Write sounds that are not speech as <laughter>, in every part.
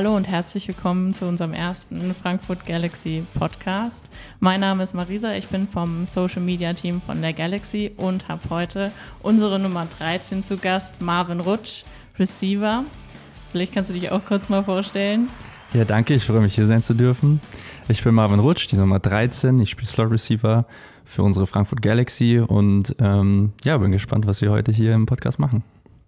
Hallo und herzlich willkommen zu unserem ersten Frankfurt Galaxy Podcast. Mein Name ist Marisa, ich bin vom Social Media Team von der Galaxy und habe heute unsere Nummer 13 zu Gast, Marvin Rutsch, Receiver. Vielleicht kannst du dich auch kurz mal vorstellen. Ja, danke, ich freue mich hier sein zu dürfen. Ich bin Marvin Rutsch, die Nummer 13. Ich spiele Slot Receiver für unsere Frankfurt Galaxy und ähm, ja, bin gespannt, was wir heute hier im Podcast machen.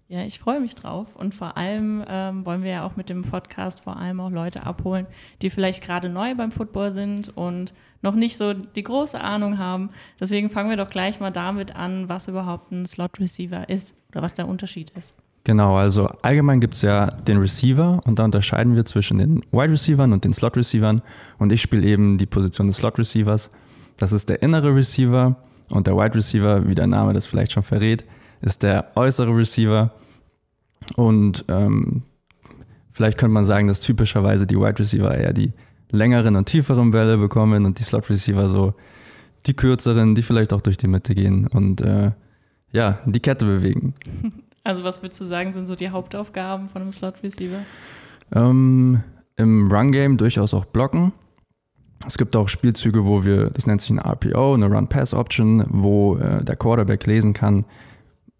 Ja, ich freue mich drauf. Und vor allem ähm, wollen wir ja auch mit dem Podcast vor allem auch Leute abholen, die vielleicht gerade neu beim Football sind und noch nicht so die große Ahnung haben. Deswegen fangen wir doch gleich mal damit an, was überhaupt ein Slot Receiver ist oder was der Unterschied ist. Genau, also allgemein gibt es ja den Receiver und da unterscheiden wir zwischen den Wide Receivern und den Slot Receivern. Und ich spiele eben die Position des Slot Receivers. Das ist der innere Receiver und der Wide Receiver, wie der Name das vielleicht schon verrät, ist der äußere Receiver. Und ähm, vielleicht könnte man sagen, dass typischerweise die Wide Receiver eher die längeren und tieferen Bälle bekommen und die Slot Receiver so die kürzeren, die vielleicht auch durch die Mitte gehen und äh, ja, die Kette bewegen. <laughs> Also was würdest du sagen, sind so die Hauptaufgaben von einem Slot Receiver? Ähm, Im Run-Game durchaus auch blocken. Es gibt auch Spielzüge, wo wir, das nennt sich ein RPO, eine Run-Pass-Option, wo äh, der Quarterback lesen kann,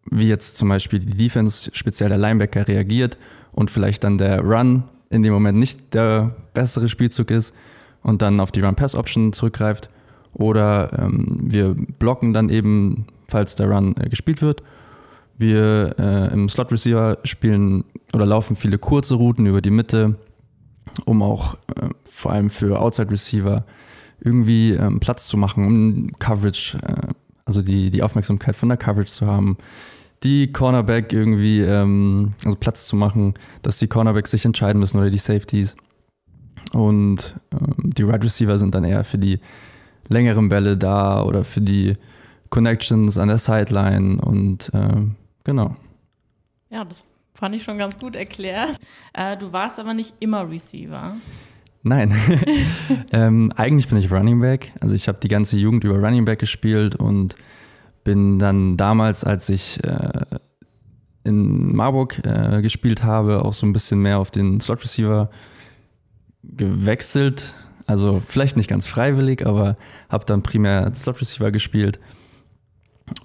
wie jetzt zum Beispiel die Defense, speziell der Linebacker, reagiert und vielleicht dann der Run in dem Moment nicht der bessere Spielzug ist und dann auf die Run-Pass-Option zurückgreift. Oder ähm, wir blocken dann eben, falls der Run äh, gespielt wird. Wir äh, im Slot Receiver spielen oder laufen viele kurze Routen über die Mitte, um auch äh, vor allem für Outside Receiver irgendwie ähm, Platz zu machen, um Coverage, äh, also die, die Aufmerksamkeit von der Coverage zu haben, die Cornerback irgendwie, ähm, also Platz zu machen, dass die Cornerbacks sich entscheiden müssen oder die Safeties. Und ähm, die Wide right Receiver sind dann eher für die längeren Bälle da oder für die Connections an der Sideline und ähm, genau. Ja, das fand ich schon ganz gut erklärt. Äh, du warst aber nicht immer Receiver. Nein, <laughs> <laughs> ähm, eigentlich bin ich Running Back. Also ich habe die ganze Jugend über Running Back gespielt und bin dann damals, als ich äh, in Marburg äh, gespielt habe, auch so ein bisschen mehr auf den Slot Receiver gewechselt. Also vielleicht nicht ganz freiwillig, aber habe dann primär Slot Receiver gespielt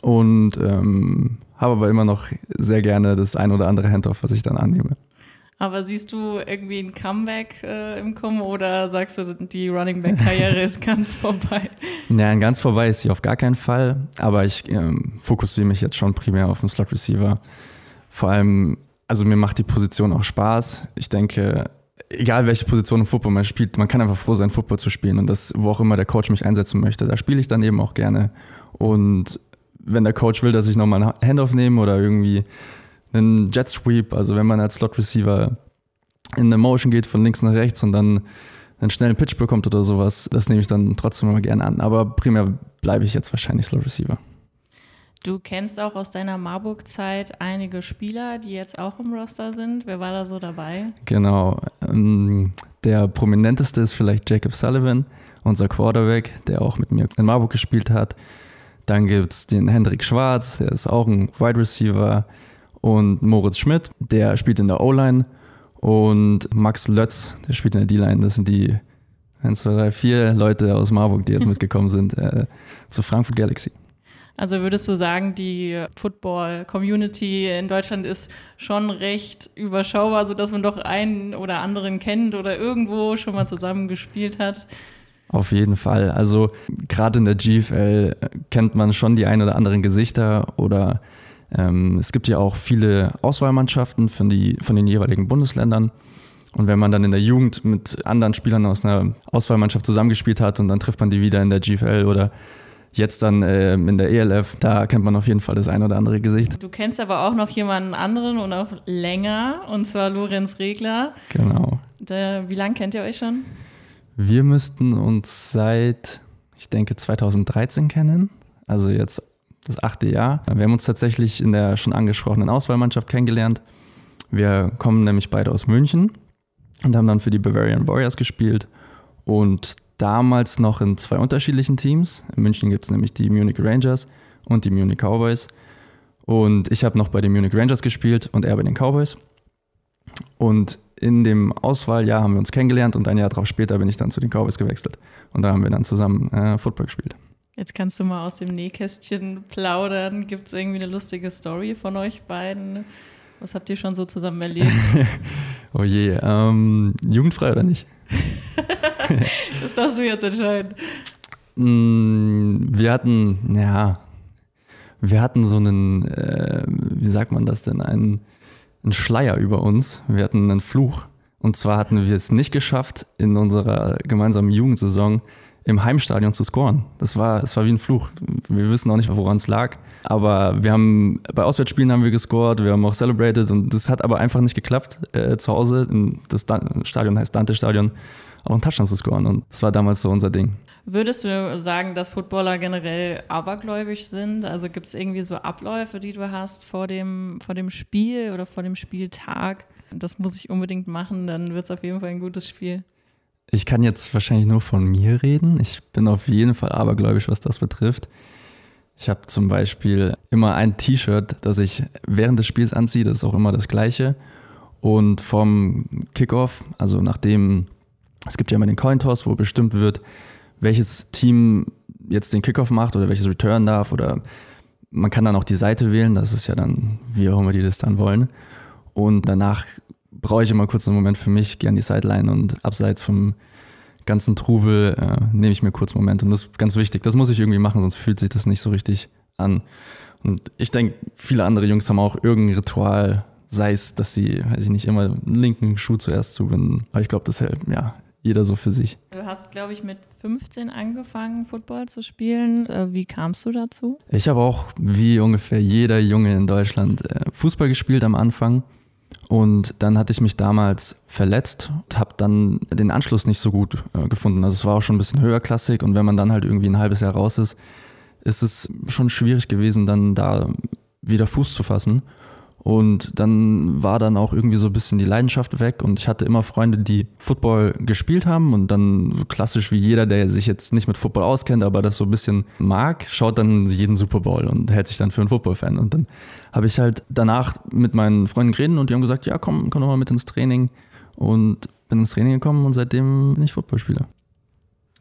und ähm, habe aber immer noch sehr gerne das ein oder andere Handoff, was ich dann annehme. Aber siehst du irgendwie ein Comeback äh, im Kommen oder sagst du, die Running Back Karriere ist ganz <laughs> vorbei? Nein, ganz vorbei ist sie auf gar keinen Fall. Aber ich ähm, fokussiere mich jetzt schon primär auf den Slot Receiver. Vor allem, also mir macht die Position auch Spaß. Ich denke, egal welche Position im Football man spielt, man kann einfach froh sein, Football zu spielen. Und das, wo auch immer der Coach mich einsetzen möchte, da spiele ich dann eben auch gerne. Und wenn der Coach will, dass ich nochmal ein Handoff nehme oder irgendwie einen Jet Sweep, also wenn man als Slot Receiver in eine Motion geht von links nach rechts und dann einen schnellen Pitch bekommt oder sowas, das nehme ich dann trotzdem immer gerne an. Aber primär bleibe ich jetzt wahrscheinlich Slot Receiver. Du kennst auch aus deiner Marburg-Zeit einige Spieler, die jetzt auch im Roster sind. Wer war da so dabei? Genau. Ähm, der prominenteste ist vielleicht Jacob Sullivan, unser Quarterback, der auch mit mir in Marburg gespielt hat. Dann gibt es den Hendrik Schwarz, der ist auch ein Wide Receiver und Moritz Schmidt, der spielt in der O-Line und Max Lötz, der spielt in der D-Line. Das sind die 1, 2, 3, 4 Leute aus Marburg, die jetzt <laughs> mitgekommen sind äh, zur Frankfurt Galaxy. Also würdest du sagen, die Football-Community in Deutschland ist schon recht überschaubar, sodass man doch einen oder anderen kennt oder irgendwo schon mal zusammen gespielt hat? Auf jeden Fall. Also gerade in der GFL kennt man schon die ein oder anderen Gesichter oder ähm, es gibt ja auch viele Auswahlmannschaften von, die, von den jeweiligen Bundesländern. Und wenn man dann in der Jugend mit anderen Spielern aus einer Auswahlmannschaft zusammengespielt hat und dann trifft man die wieder in der GFL oder jetzt dann äh, in der ELF, da kennt man auf jeden Fall das ein oder andere Gesicht. Du kennst aber auch noch jemanden anderen und auch länger, und zwar Lorenz Regler. Genau. Der, wie lange kennt ihr euch schon? Wir müssten uns seit, ich denke, 2013 kennen. Also jetzt das achte Jahr. Wir haben uns tatsächlich in der schon angesprochenen Auswahlmannschaft kennengelernt. Wir kommen nämlich beide aus München und haben dann für die Bavarian Warriors gespielt und damals noch in zwei unterschiedlichen Teams. In München gibt es nämlich die Munich Rangers und die Munich Cowboys. Und ich habe noch bei den Munich Rangers gespielt und er bei den Cowboys. Und in dem Auswahljahr haben wir uns kennengelernt und ein Jahr darauf später bin ich dann zu den Cowboys gewechselt. Und da haben wir dann zusammen äh, Football gespielt. Jetzt kannst du mal aus dem Nähkästchen plaudern. Gibt es irgendwie eine lustige Story von euch beiden? Was habt ihr schon so zusammen erlebt? <laughs> oh je, ähm, jugendfrei oder nicht? <laughs> das darfst du jetzt entscheiden. Mm, wir hatten, ja, wir hatten so einen, äh, wie sagt man das denn, einen, einen Schleier über uns. Wir hatten einen Fluch. Und zwar hatten wir es nicht geschafft, in unserer gemeinsamen Jugendsaison im Heimstadion zu scoren. Das war, das war wie ein Fluch. Wir wissen auch nicht, woran es lag. Aber wir haben bei Auswärtsspielen haben wir gescored, wir haben auch celebrated und das hat aber einfach nicht geklappt äh, zu Hause. Das Stadion heißt Dante Stadion, auch einen Touchdown zu scoren. Und das war damals so unser Ding. Würdest du sagen, dass Footballer generell abergläubig sind? Also gibt es irgendwie so Abläufe, die du hast vor dem, vor dem Spiel oder vor dem Spieltag? Das muss ich unbedingt machen, dann wird es auf jeden Fall ein gutes Spiel. Ich kann jetzt wahrscheinlich nur von mir reden. Ich bin auf jeden Fall abergläubisch, was das betrifft. Ich habe zum Beispiel immer ein T-Shirt, das ich während des Spiels anziehe, das ist auch immer das gleiche. Und vom Kickoff, also nachdem, es gibt ja immer den Cointoss, wo bestimmt wird, welches Team jetzt den Kickoff macht oder welches Return darf oder man kann dann auch die Seite wählen, das ist ja dann, wie auch immer die das dann wollen. Und danach brauche ich immer kurz einen Moment für mich, gehe an die Sideline und abseits vom ganzen Trubel äh, nehme ich mir kurz einen Moment. Und das ist ganz wichtig. Das muss ich irgendwie machen, sonst fühlt sich das nicht so richtig an. Und ich denke, viele andere Jungs haben auch irgendein Ritual, sei es, dass sie, weiß ich nicht, immer einen linken Schuh zuerst zubinden. Aber ich glaube, das hält, ja, jeder so für sich. Du hast, glaube ich, mit 15 angefangen, Football zu spielen. Äh, wie kamst du dazu? Ich habe auch, wie ungefähr jeder Junge in Deutschland, äh, Fußball gespielt am Anfang. Und dann hatte ich mich damals verletzt und habe dann den Anschluss nicht so gut äh, gefunden. Also es war auch schon ein bisschen höherklassig und wenn man dann halt irgendwie ein halbes Jahr raus ist, ist es schon schwierig gewesen, dann da wieder Fuß zu fassen. Und dann war dann auch irgendwie so ein bisschen die Leidenschaft weg und ich hatte immer Freunde, die Football gespielt haben und dann klassisch wie jeder, der sich jetzt nicht mit Football auskennt, aber das so ein bisschen mag, schaut dann jeden Super Bowl und hält sich dann für einen Football-Fan. Und dann habe ich halt danach mit meinen Freunden geredet und die haben gesagt, ja komm, komm doch mal mit ins Training und bin ins Training gekommen und seitdem bin ich Footballspieler.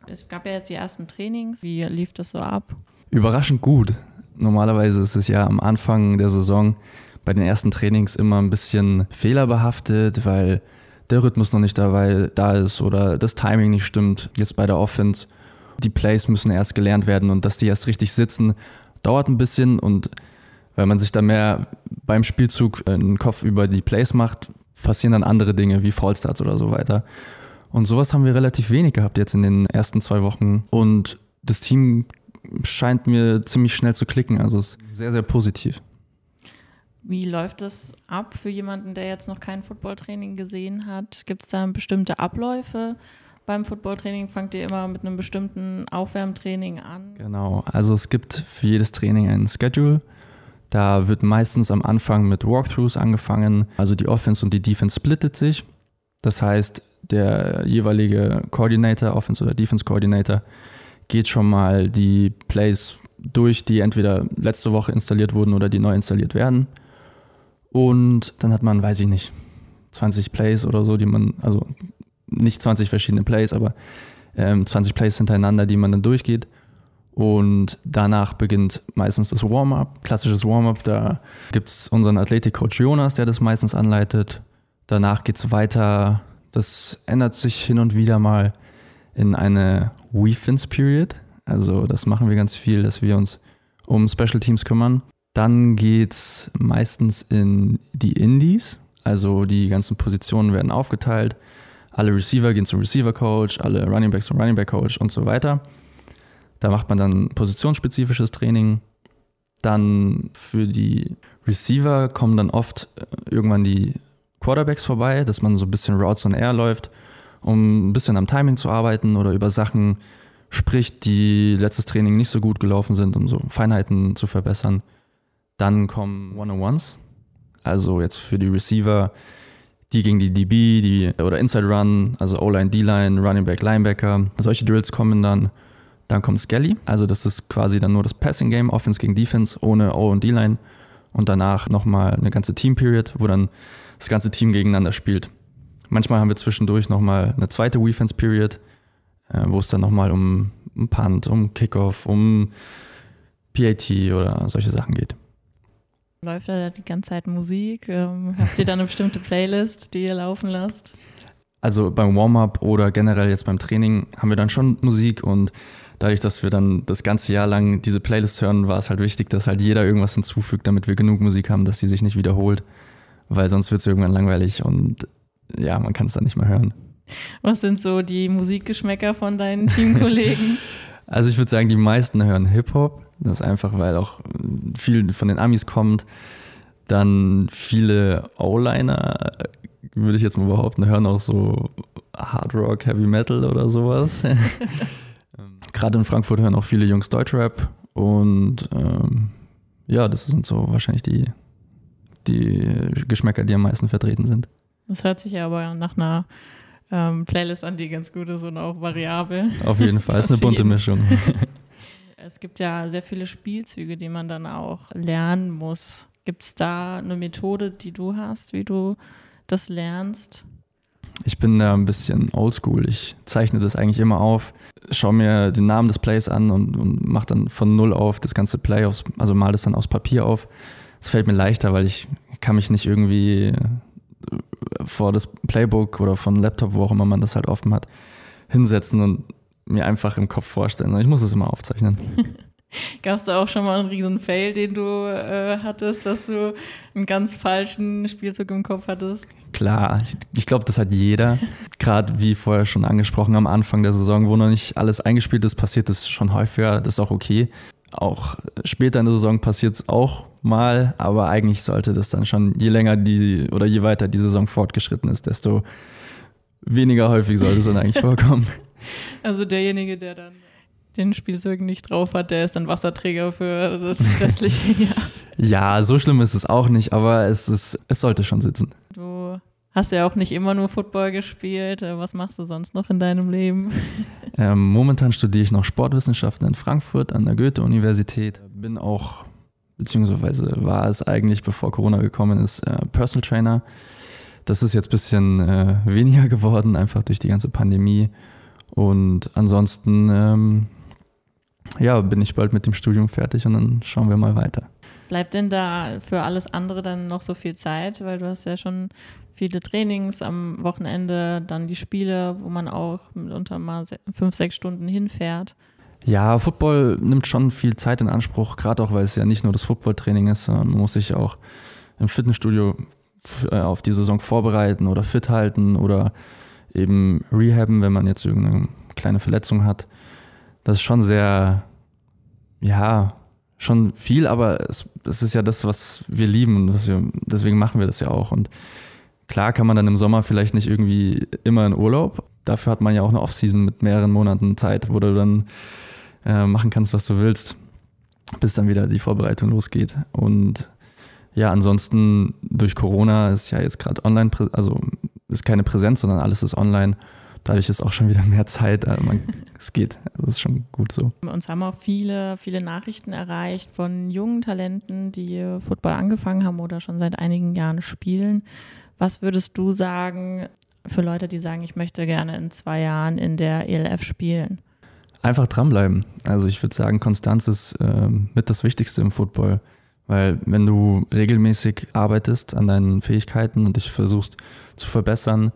Es gab ja jetzt die ersten Trainings. Wie lief das so ab? Überraschend gut. Normalerweise ist es ja am Anfang der Saison bei den ersten Trainings immer ein bisschen fehlerbehaftet, weil der Rhythmus noch nicht dabei da ist oder das Timing nicht stimmt. Jetzt bei der Offense, die Plays müssen erst gelernt werden und dass die erst richtig sitzen, dauert ein bisschen und weil man sich da mehr beim Spielzug einen Kopf über die Plays macht, passieren dann andere Dinge wie Fallstarts oder so weiter. Und sowas haben wir relativ wenig gehabt jetzt in den ersten zwei Wochen und das Team scheint mir ziemlich schnell zu klicken, also es ist sehr, sehr positiv. Wie läuft das ab für jemanden, der jetzt noch kein Footballtraining gesehen hat? Gibt es da bestimmte Abläufe? Beim Footballtraining fangt ihr immer mit einem bestimmten Aufwärmtraining an? Genau, also es gibt für jedes Training ein Schedule. Da wird meistens am Anfang mit Walkthroughs angefangen. Also die Offense und die Defense splittet sich. Das heißt, der jeweilige Coordinator, Offense oder Defense Coordinator, geht schon mal die Plays durch, die entweder letzte Woche installiert wurden oder die neu installiert werden. Und dann hat man, weiß ich nicht, 20 Plays oder so, die man, also nicht 20 verschiedene Plays, aber ähm, 20 Plays hintereinander, die man dann durchgeht. Und danach beginnt meistens das Warm-up, klassisches Warm-up. Da gibt es unseren Athletik-Coach Jonas, der das meistens anleitet. Danach geht es weiter. Das ändert sich hin und wieder mal in eine We-Fins-Period. Also das machen wir ganz viel, dass wir uns um Special Teams kümmern. Dann geht es meistens in die Indies, also die ganzen Positionen werden aufgeteilt. Alle Receiver gehen zum Receiver Coach, alle Running Backs zum Running Back Coach und so weiter. Da macht man dann positionsspezifisches Training. Dann für die Receiver kommen dann oft äh, irgendwann die Quarterbacks vorbei, dass man so ein bisschen Routes on Air läuft, um ein bisschen am Timing zu arbeiten oder über Sachen spricht, die letztes Training nicht so gut gelaufen sind, um so Feinheiten zu verbessern. Dann kommen One-on-Ones, also jetzt für die Receiver, die gegen die DB, die oder Inside Run, also O-Line, D-Line, Running Back, Linebacker. Solche Drills kommen dann. Dann kommt Skelly, also das ist quasi dann nur das Passing Game, Offense gegen Defense, ohne O und D-Line. Und danach nochmal eine ganze Team Period, wo dann das ganze Team gegeneinander spielt. Manchmal haben wir zwischendurch nochmal eine zweite Defense Period, äh, wo es dann nochmal um, um Punt, um Kickoff, um PAT oder solche Sachen geht. Läuft da die ganze Zeit Musik? Ähm, habt ihr da eine bestimmte Playlist, die ihr laufen lasst? Also beim Warm-up oder generell jetzt beim Training haben wir dann schon Musik und dadurch, dass wir dann das ganze Jahr lang diese Playlist hören, war es halt wichtig, dass halt jeder irgendwas hinzufügt, damit wir genug Musik haben, dass die sich nicht wiederholt, weil sonst wird es irgendwann langweilig und ja, man kann es dann nicht mehr hören. Was sind so die Musikgeschmäcker von deinen Teamkollegen? <laughs> also ich würde sagen, die meisten hören Hip-Hop. Das ist einfach, weil auch viel von den Amis kommt. Dann viele O-Liner, würde ich jetzt mal behaupten, hören auch so Hard Rock, Heavy Metal oder sowas. <laughs> Gerade in Frankfurt hören auch viele Jungs Deutschrap und ähm, ja, das sind so wahrscheinlich die, die Geschmäcker, die am meisten vertreten sind. Das hört sich aber nach einer ähm, Playlist an, die ganz gut ist und auch variabel. Auf jeden Fall, ist eine <laughs> bunte Mischung. <laughs> Es gibt ja sehr viele Spielzüge, die man dann auch lernen muss. Gibt es da eine Methode, die du hast, wie du das lernst? Ich bin da ein bisschen oldschool. Ich zeichne das eigentlich immer auf, schaue mir den Namen des Plays an und, und mache dann von null auf das ganze Play, aufs, also mal das dann aus Papier auf. Es fällt mir leichter, weil ich kann mich nicht irgendwie vor das Playbook oder von Laptop, wo auch immer man das halt offen hat, hinsetzen und mir einfach im Kopf vorstellen. Ich muss es immer aufzeichnen. <laughs> Gab es da auch schon mal einen riesen Fail, den du äh, hattest, dass du einen ganz falschen Spielzug im Kopf hattest? Klar, ich, ich glaube, das hat jeder. Gerade wie vorher schon angesprochen, am Anfang der Saison, wo noch nicht alles eingespielt ist, passiert das schon häufiger. Das ist auch okay. Auch später in der Saison passiert es auch mal, aber eigentlich sollte das dann schon, je länger die oder je weiter die Saison fortgeschritten ist, desto weniger häufig sollte es dann eigentlich <laughs> vorkommen. Also derjenige, der dann den Spielzeugen nicht drauf hat, der ist dann Wasserträger für das restliche <laughs> Jahr. ja, so schlimm ist es auch nicht, aber es, ist, es sollte schon sitzen. Du hast ja auch nicht immer nur Football gespielt. Was machst du sonst noch in deinem Leben? <laughs> Ähm, momentan studiere ich noch Sportwissenschaften in Frankfurt an der Goethe-Universität. Bin auch, beziehungsweise war es eigentlich, bevor Corona gekommen ist, äh, Personal Trainer. Das ist jetzt ein bisschen äh, weniger <laughs> geworden, einfach durch die ganze Pandemie. Und ansonsten ähm, ja, bin ich bald mit dem Studium fertig und dann schauen wir mal weiter. Bleibt denn da für alles andere dann noch so viel Zeit? Weil du hast ja schon viele Trainings am Wochenende, dann die Spiele, wo man auch mitunter mal fünf, sechs Stunden hinfährt. Ja, Football nimmt schon viel Zeit in Anspruch, gerade auch, weil es ja nicht nur das Footballtraining ist, sondern man muss sich auch im Fitnessstudio äh, auf die Saison vorbereiten oder fit halten oder eben rehaben, wenn man jetzt irgendeine kleine Verletzung hat. Das ist schon sehr, ja, schon viel, aber es, es ist ja das, was wir lieben und was wir, deswegen machen wir das ja auch. Und klar kann man dann im Sommer vielleicht nicht irgendwie immer in Urlaub. Dafür hat man ja auch eine Offseason mit mehreren Monaten Zeit, wo du dann äh, machen kannst, was du willst, bis dann wieder die Vorbereitung losgeht. Und ja, ansonsten durch Corona ist ja jetzt gerade online, also ist keine Präsenz, sondern alles ist online. Dadurch ist auch schon wieder mehr Zeit. Man, <laughs> es geht. Also das ist schon gut so. Uns haben auch viele, viele Nachrichten erreicht von jungen Talenten, die Football angefangen haben oder schon seit einigen Jahren spielen. Was würdest du sagen für Leute, die sagen, ich möchte gerne in zwei Jahren in der ELF spielen? Einfach dranbleiben. Also ich würde sagen, Konstanz ist äh, mit das Wichtigste im Football. Weil wenn du regelmäßig arbeitest an deinen Fähigkeiten und dich versuchst zu verbessern,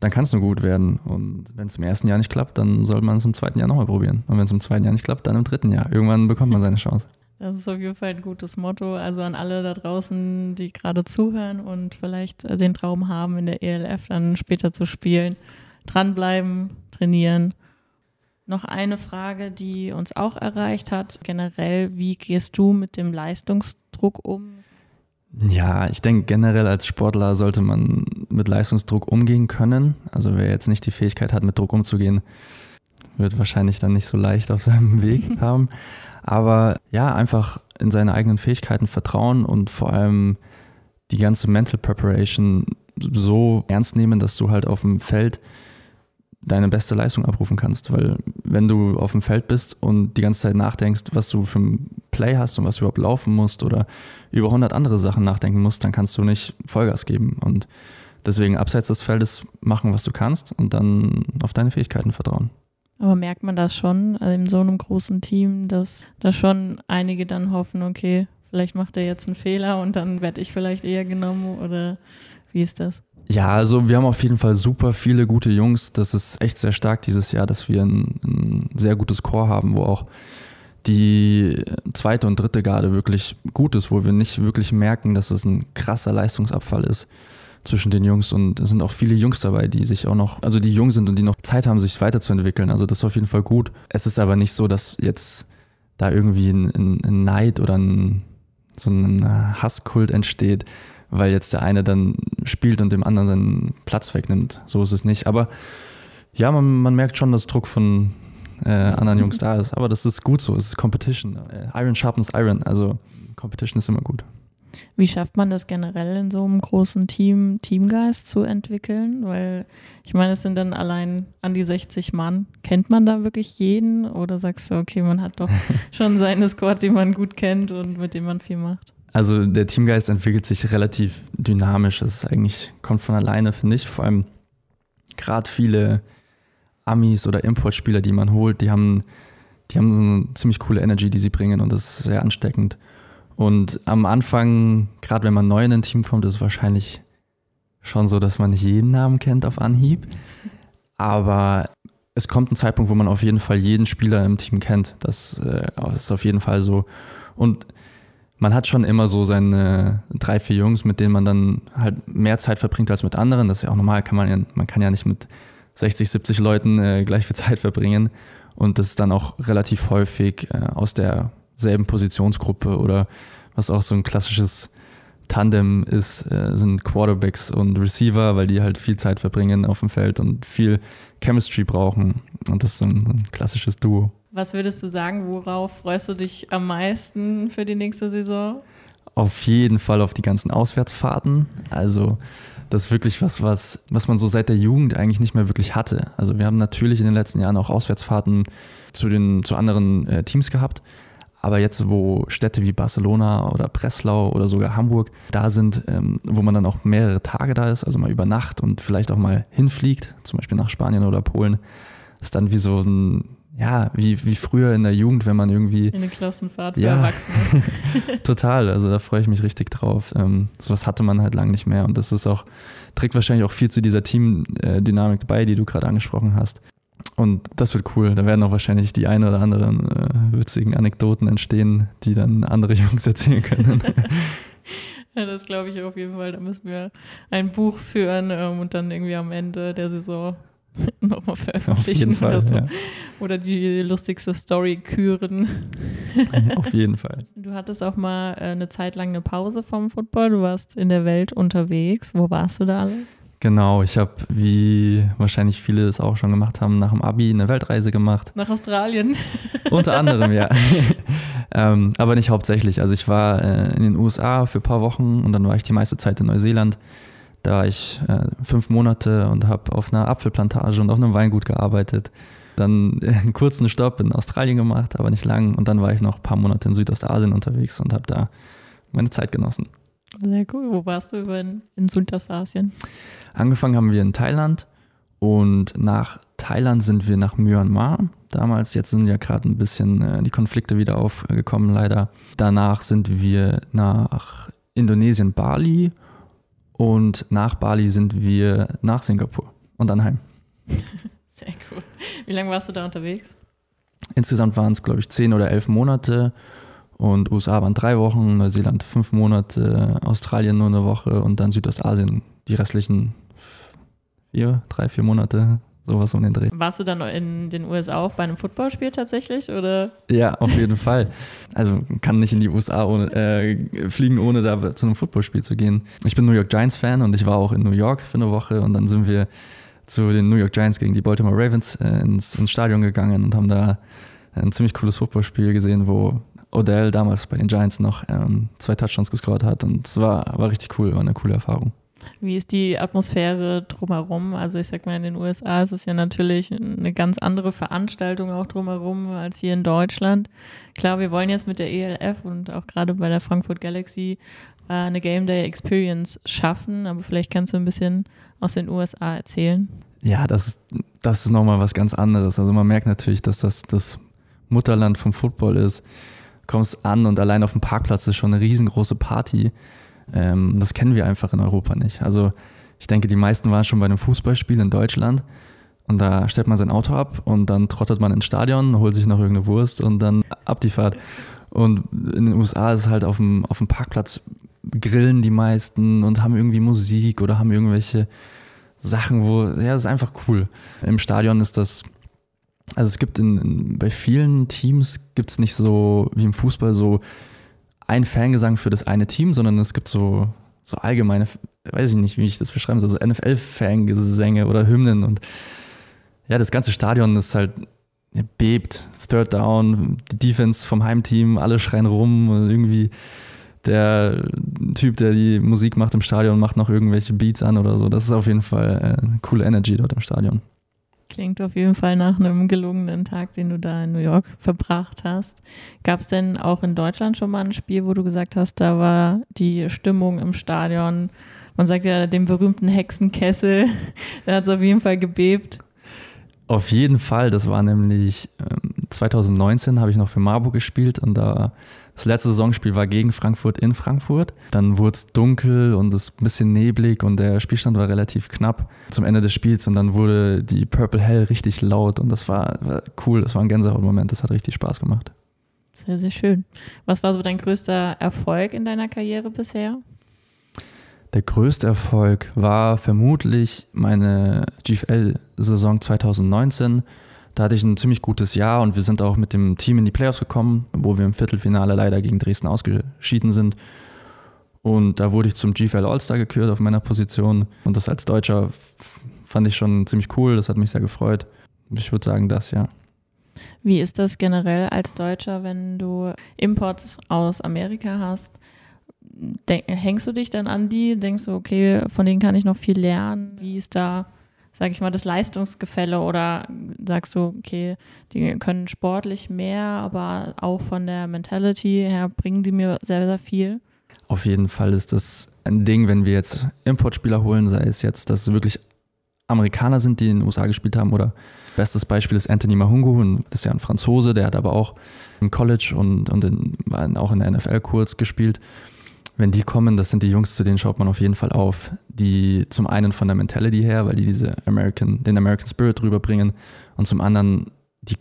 dann kannst du gut werden. Und wenn es im ersten Jahr nicht klappt, dann sollte man es im zweiten Jahr nochmal probieren. Und wenn es im zweiten Jahr nicht klappt, dann im dritten Jahr. Irgendwann bekommt man seine Chance. Das ist auf jeden Fall ein gutes Motto. Also an alle da draußen, die gerade zuhören und vielleicht den Traum haben, in der ELF dann später zu spielen. Dranbleiben, trainieren noch eine Frage, die uns auch erreicht hat. Generell, wie gehst du mit dem Leistungsdruck um? Ja, ich denke generell als Sportler sollte man mit Leistungsdruck umgehen können. Also wer jetzt nicht die Fähigkeit hat, mit Druck umzugehen, wird wahrscheinlich dann nicht so leicht auf seinem <laughs> Weg <laughs> haben. Aber ja, einfach in seine eigenen Fähigkeiten vertrauen und vor allem die ganze Mental Preparation so ernst nehmen, dass du halt auf dem Feld deine beste Leistung abrufen kannst. Weil wenn du auf dem Feld bist und die ganze Zeit nachdenkst, was du für ein Play hast und was du überhaupt laufen musst oder über 100 andere Sachen nachdenken musst, dann kannst du nicht Vollgas geben. Und Deswegen abseits des Feldes machen, was du kannst und dann auf deine Fähigkeiten vertrauen. Aber merkt man das schon also in so einem großen Team, dass da schon einige dann hoffen, okay, vielleicht macht er jetzt einen Fehler und dann werde ich vielleicht eher genommen oder wie ist das? Ja, also wir haben auf jeden Fall super viele gute Jungs. Das ist echt sehr stark dieses Jahr, dass wir ein, ein sehr gutes Chor haben, wo auch die zweite und dritte Garde wirklich gut ist, wo wir nicht wirklich merken, dass es ein krasser Leistungsabfall ist zwischen den Jungs und es sind auch viele Jungs dabei, die sich auch noch, also die jung sind und die noch Zeit haben, sich weiterzuentwickeln. Also das ist auf jeden Fall gut. Es ist aber nicht so, dass jetzt da irgendwie ein, ein, Neid oder ein, so ein Hasskult entsteht, weil jetzt der eine dann spielt und dem anderen seinen Platz wegnimmt. So ist es nicht. Aber ja, man, man merkt schon, dass Druck von äh, anderen Jungs da ist. Aber das ist gut so. Es ist Competition. Äh, Iron sharpens Iron. Also Competition ist immer gut. Wie schafft man das generell in so einem großen Team, Teamgeist zu entwickeln? Weil ich meine, es sind dann allein an die 60 Mann. Kennt man da wirklich jeden oder sagst du, okay, man hat doch <laughs> schon seine Squad, die man gut kennt und mit dem man viel macht? Also der Teamgeist entwickelt sich relativ dynamisch. Das ist eigentlich, kommt von alleine, finde ich. Vor allem gerade viele Amis oder Importspieler, die man holt, die haben, die haben so eine ziemlich coole Energy, die sie bringen und das ist sehr ansteckend. Und am Anfang, gerade wenn man neu in ein Team kommt, ist es wahrscheinlich schon so, dass man nicht jeden Namen kennt auf Anhieb. Aber es kommt ein Zeitpunkt, wo man auf jeden Fall jeden Spieler im Team kennt. Das äh, ist auf jeden Fall so. Und man hat schon immer so seine drei, vier Jungs, mit denen man dann halt mehr Zeit verbringt als mit anderen. Das ist ja auch normal, kann man ja, man kann ja nicht mit 60, 70 Leuten äh, gleich viel Zeit verbringen. Und das ist dann auch relativ häufig äh, aus der selben Positionsgruppe oder was auch so ein klassisches Tandem ist, äh, sind Quarterbacks und Receiver, weil die halt viel Zeit verbringen auf dem Feld und viel Chemistry brauchen. Und das ist so ein, so ein klassisches Duo. Was würdest du sagen, worauf freust du dich am meisten für die nächste Saison? Auf jeden Fall auf die ganzen Auswärtsfahrten. Also das ist wirklich was, was, was man so seit der Jugend eigentlich nicht mehr wirklich hatte. Also wir haben natürlich in den letzten Jahren auch Auswärtsfahrten zu, den, zu anderen äh, Teams gehabt. Aber jetzt, wo Städte wie Barcelona oder Breslau oder sogar Hamburg da sind, ähm, wo man dann auch mehrere Tage da ist, also mal über Nacht und vielleicht auch mal hinfliegt, zum Beispiel nach Spanien oder Polen, ist dann wie so ein, ja, wie, wie früher in der Jugend, wenn man irgendwie. In eine Klassenfahrt für ja, Erwachsene. <laughs> total, also da freue ich mich richtig drauf. Ähm, sowas hatte man halt lange nicht mehr und das ist auch, trägt wahrscheinlich auch viel zu dieser Teamdynamik bei, die du gerade angesprochen hast. Und das wird cool. Da werden auch wahrscheinlich die ein oder anderen äh, witzigen Anekdoten entstehen, die dann andere <laughs> Jungs erzählen können. <laughs> ja, das glaube ich auf jeden Fall. Da müssen wir ein Buch führen ähm, und dann irgendwie am Ende der Saison <laughs> nochmal veröffentlichen Fall, oder so. Ja. Oder die lustigste Story küren. <laughs> auf jeden Fall. Du hattest auch mal äh, eine Zeit lang eine Pause vom Football. Du warst in der Welt unterwegs. Wo warst du da alles? Genau, ich habe, wie wahrscheinlich viele es auch schon gemacht haben, nach dem Abi eine Weltreise gemacht. Nach Australien. Unter anderem, ja. <laughs> ähm, aber nicht hauptsächlich. Also ich war äh, in den USA für ein paar Wochen und dann war ich die meiste Zeit in Neuseeland. Da war ich äh, fünf Monate und habe auf einer Apfelplantage und auf einem Weingut gearbeitet. Dann einen kurzen Stopp in Australien gemacht, aber nicht lang. Und dann war ich noch ein paar Monate in Südostasien unterwegs und habe da meine Zeit genossen. Sehr cool. Wo warst du in, in Südostasien? Angefangen haben wir in Thailand und nach Thailand sind wir nach Myanmar. Damals, jetzt sind ja gerade ein bisschen äh, die Konflikte wieder aufgekommen, leider. Danach sind wir nach Indonesien, Bali und nach Bali sind wir nach Singapur und dann heim. Sehr cool. Wie lange warst du da unterwegs? Insgesamt waren es, glaube ich, zehn oder elf Monate und USA waren drei Wochen, Neuseeland fünf Monate, Australien nur eine Woche und dann Südostasien die restlichen vier, drei, vier Monate, sowas um den Dreh. Warst du dann in den USA auch bei einem Footballspiel tatsächlich? Oder? Ja, auf jeden Fall. Also kann nicht in die USA ohne, äh, fliegen, ohne da zu einem Footballspiel zu gehen. Ich bin New York Giants-Fan und ich war auch in New York für eine Woche und dann sind wir zu den New York Giants gegen die Baltimore Ravens äh, ins, ins Stadion gegangen und haben da ein ziemlich cooles Footballspiel gesehen, wo Odell damals bei den Giants noch ähm, zwei Touchdowns gescored hat und es war, war richtig cool, war eine coole Erfahrung. Wie ist die Atmosphäre drumherum? Also ich sag mal, in den USA ist es ja natürlich eine ganz andere Veranstaltung auch drumherum als hier in Deutschland. Klar, wir wollen jetzt mit der ELF und auch gerade bei der Frankfurt Galaxy äh, eine Game Day Experience schaffen, aber vielleicht kannst du ein bisschen aus den USA erzählen. Ja, das ist, das ist nochmal was ganz anderes. Also man merkt natürlich, dass das das Mutterland vom Football ist. Du kommst an und allein auf dem Parkplatz ist schon eine riesengroße Party. Ähm, das kennen wir einfach in Europa nicht. Also ich denke, die meisten waren schon bei einem Fußballspiel in Deutschland und da stellt man sein Auto ab und dann trottet man ins Stadion, holt sich noch irgendeine Wurst und dann ab die Fahrt. Und in den USA ist es halt auf dem, auf dem Parkplatz grillen die meisten und haben irgendwie Musik oder haben irgendwelche Sachen, wo, ja, das ist einfach cool. Im Stadion ist das, also es gibt in, in bei vielen Teams gibt es nicht so wie im Fußball so ein Fangesang für das eine Team, sondern es gibt so, so allgemeine, weiß ich nicht, wie ich das beschreiben soll, so NFL-Fangesänge oder Hymnen und ja, das ganze Stadion ist halt bebt, Third Down, die Defense vom Heimteam, alle schreien rum, irgendwie der Typ, der die Musik macht im Stadion, macht noch irgendwelche Beats an oder so. Das ist auf jeden Fall äh, eine coole Energy dort im Stadion. Klingt auf jeden Fall nach einem gelungenen Tag, den du da in New York verbracht hast. Gab es denn auch in Deutschland schon mal ein Spiel, wo du gesagt hast, da war die Stimmung im Stadion, man sagt ja den berühmten Hexenkessel, <laughs> da hat es auf jeden Fall gebebt. Auf jeden Fall, das war nämlich ähm, 2019 habe ich noch für Marburg gespielt und da das letzte Saisonspiel war gegen Frankfurt in Frankfurt. Dann wurde es dunkel und es ein bisschen neblig und der Spielstand war relativ knapp zum Ende des Spiels und dann wurde die Purple Hell richtig laut und das war, war cool, das war ein Gänsehautmoment, das hat richtig Spaß gemacht. Sehr, sehr schön. Was war so dein größter Erfolg in deiner Karriere bisher? Der größte Erfolg war vermutlich meine GFL-Saison 2019 da hatte ich ein ziemlich gutes Jahr und wir sind auch mit dem Team in die Playoffs gekommen, wo wir im Viertelfinale leider gegen Dresden ausgeschieden sind. Und da wurde ich zum GFL All-Star gekürt auf meiner Position. Und das als Deutscher fand ich schon ziemlich cool. Das hat mich sehr gefreut. Ich würde sagen, das ja. Wie ist das generell als Deutscher, wenn du Imports aus Amerika hast? Denk, hängst du dich dann an die? Denkst du, okay, von denen kann ich noch viel lernen? Wie ist da sage ich mal, das Leistungsgefälle oder sagst du, okay, die können sportlich mehr, aber auch von der Mentality her bringen die mir sehr, sehr viel? Auf jeden Fall ist das ein Ding, wenn wir jetzt Importspieler holen, sei es jetzt, dass es wirklich Amerikaner sind, die in den USA gespielt haben oder bestes Beispiel ist Anthony Mahungu, das ist ja ein Franzose, der hat aber auch im College und, und in, auch in der NFL kurz gespielt wenn die kommen, das sind die Jungs, zu denen schaut man auf jeden Fall auf, die zum einen von der Mentality her, weil die diese American, den American Spirit rüberbringen und zum anderen, die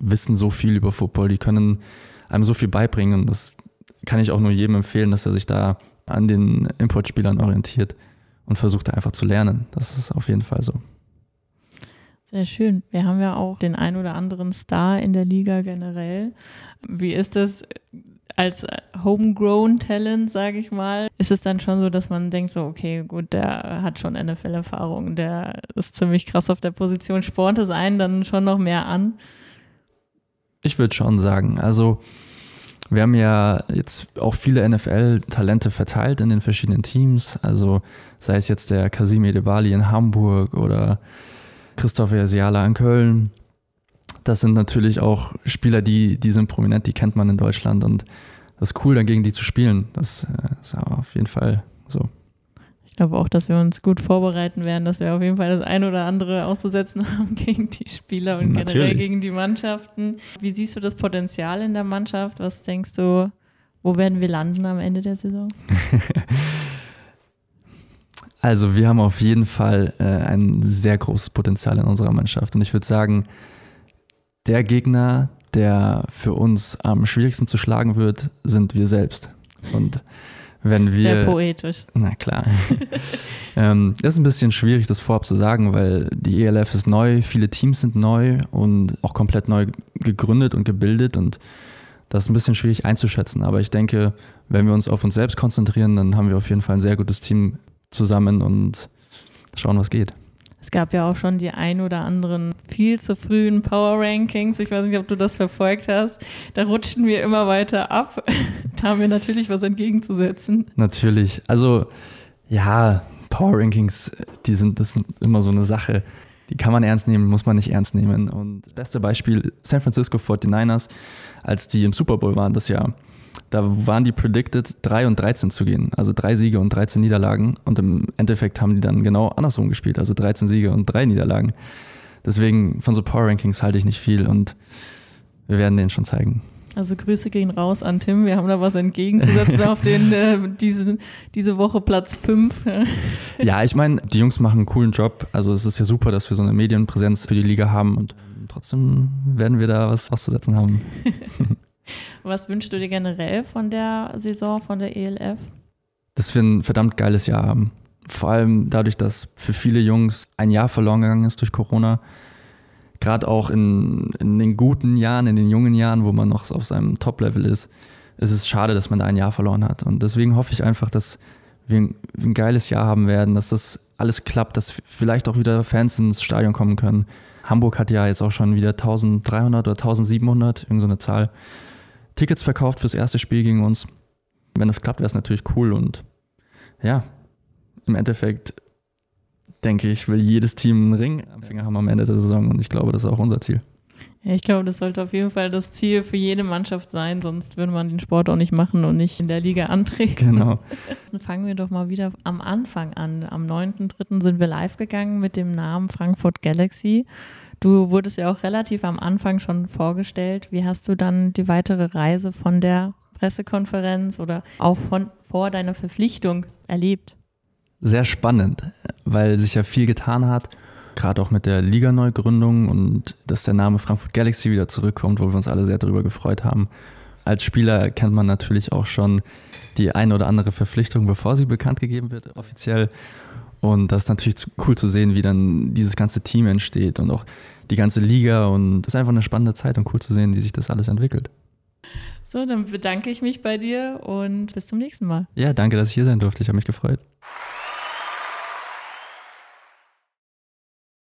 wissen so viel über Football, die können einem so viel beibringen. Das kann ich auch nur jedem empfehlen, dass er sich da an den Importspielern orientiert und versucht da einfach zu lernen. Das ist auf jeden Fall so. Sehr schön. Wir haben ja auch den ein oder anderen Star in der Liga generell. Wie ist das? Als homegrown Talent, sage ich mal, ist es dann schon so, dass man denkt so, okay, gut, der hat schon NFL-Erfahrung, der ist ziemlich krass auf der Position, spornt es einen dann schon noch mehr an? Ich würde schon sagen, also wir haben ja jetzt auch viele NFL-Talente verteilt in den verschiedenen Teams, also sei es jetzt der Kasim Edebali in Hamburg oder Christopher Siala in Köln das sind natürlich auch Spieler, die, die sind prominent, die kennt man in Deutschland und das ist cool, dann gegen die zu spielen. Das äh, ist auf jeden Fall so. Ich glaube auch, dass wir uns gut vorbereiten werden, dass wir auf jeden Fall das ein oder andere auszusetzen <laughs> haben gegen die Spieler und Natürlich. generell gegen die Mannschaften. Wie siehst du das Potenzial in der Mannschaft? Was denkst du, wo werden wir landen am Ende der Saison? <laughs> also wir haben auf jeden Fall äh, ein sehr großes Potenzial in unserer Mannschaft und ich würde sagen, der Gegner, der für uns am schwierigsten zu schlagen wird, sind wir selbst. Und wenn wir. Sehr poetisch. Na klar. <laughs> ähm, ist ein bisschen schwierig, das vorab zu sagen, weil die ELF ist neu, viele Teams sind neu und auch komplett neu gegründet und gebildet und das ist ein bisschen schwierig einzuschätzen. Aber ich denke, wenn wir uns auf uns selbst konzentrieren, dann haben wir auf jeden Fall ein sehr gutes Team zusammen und schauen, was geht. Es gab ja auch schon die ein oder anderen viel zu frühen Power Rankings. Ich weiß nicht, ob du das verfolgt hast. Da rutschten wir immer weiter ab. <laughs> da haben wir natürlich was entgegenzusetzen. Natürlich. Also, ja, Power Rankings, die sind, das sind immer so eine Sache. Die kann man ernst nehmen, muss man nicht ernst nehmen. Und das beste Beispiel, San Francisco 49ers, als die im Super Bowl waren das Jahr, da waren die predicted 3 und 13 zu gehen. Also drei Siege und 13 Niederlagen. Und im Endeffekt haben die dann genau andersrum gespielt. Also 13 Siege und drei Niederlagen. Deswegen von so Power Rankings halte ich nicht viel und wir werden denen schon zeigen. Also Grüße gehen raus an Tim. Wir haben da was entgegenzusetzen <laughs> auf den äh, diese, diese Woche Platz 5. <laughs> ja, ich meine, die Jungs machen einen coolen Job. Also es ist ja super, dass wir so eine Medienpräsenz für die Liga haben und trotzdem werden wir da was auszusetzen haben. <laughs> was wünschst du dir generell von der Saison, von der ELF? Dass wir ein verdammt geiles Jahr haben. Vor allem dadurch, dass für viele Jungs ein Jahr verloren gegangen ist durch Corona gerade auch in, in den guten Jahren, in den jungen Jahren, wo man noch auf seinem Top-Level ist, ist es schade, dass man da ein Jahr verloren hat. Und deswegen hoffe ich einfach, dass wir ein, ein geiles Jahr haben werden, dass das alles klappt, dass vielleicht auch wieder Fans ins Stadion kommen können. Hamburg hat ja jetzt auch schon wieder 1300 oder 1700, irgendeine so Zahl, Tickets verkauft fürs erste Spiel gegen uns. Wenn das klappt, wäre es natürlich cool und ja, im Endeffekt denke ich, will jedes Team einen Ring am Finger haben am Ende der Saison und ich glaube, das ist auch unser Ziel. Ja, ich glaube, das sollte auf jeden Fall das Ziel für jede Mannschaft sein, sonst würde man den Sport auch nicht machen und nicht in der Liga antreten. Genau. Dann fangen wir doch mal wieder am Anfang an. Am 9.3. sind wir live gegangen mit dem Namen Frankfurt Galaxy. Du wurdest ja auch relativ am Anfang schon vorgestellt. Wie hast du dann die weitere Reise von der Pressekonferenz oder auch von vor deiner Verpflichtung erlebt? sehr spannend, weil sich ja viel getan hat, gerade auch mit der Liga-Neugründung und dass der Name Frankfurt Galaxy wieder zurückkommt, wo wir uns alle sehr darüber gefreut haben. Als Spieler kennt man natürlich auch schon die eine oder andere Verpflichtung, bevor sie bekannt gegeben wird, offiziell. Und das ist natürlich cool zu sehen, wie dann dieses ganze Team entsteht und auch die ganze Liga. Und das ist einfach eine spannende Zeit und cool zu sehen, wie sich das alles entwickelt. So, dann bedanke ich mich bei dir und bis zum nächsten Mal. Ja, danke, dass ich hier sein durfte. Ich habe mich gefreut.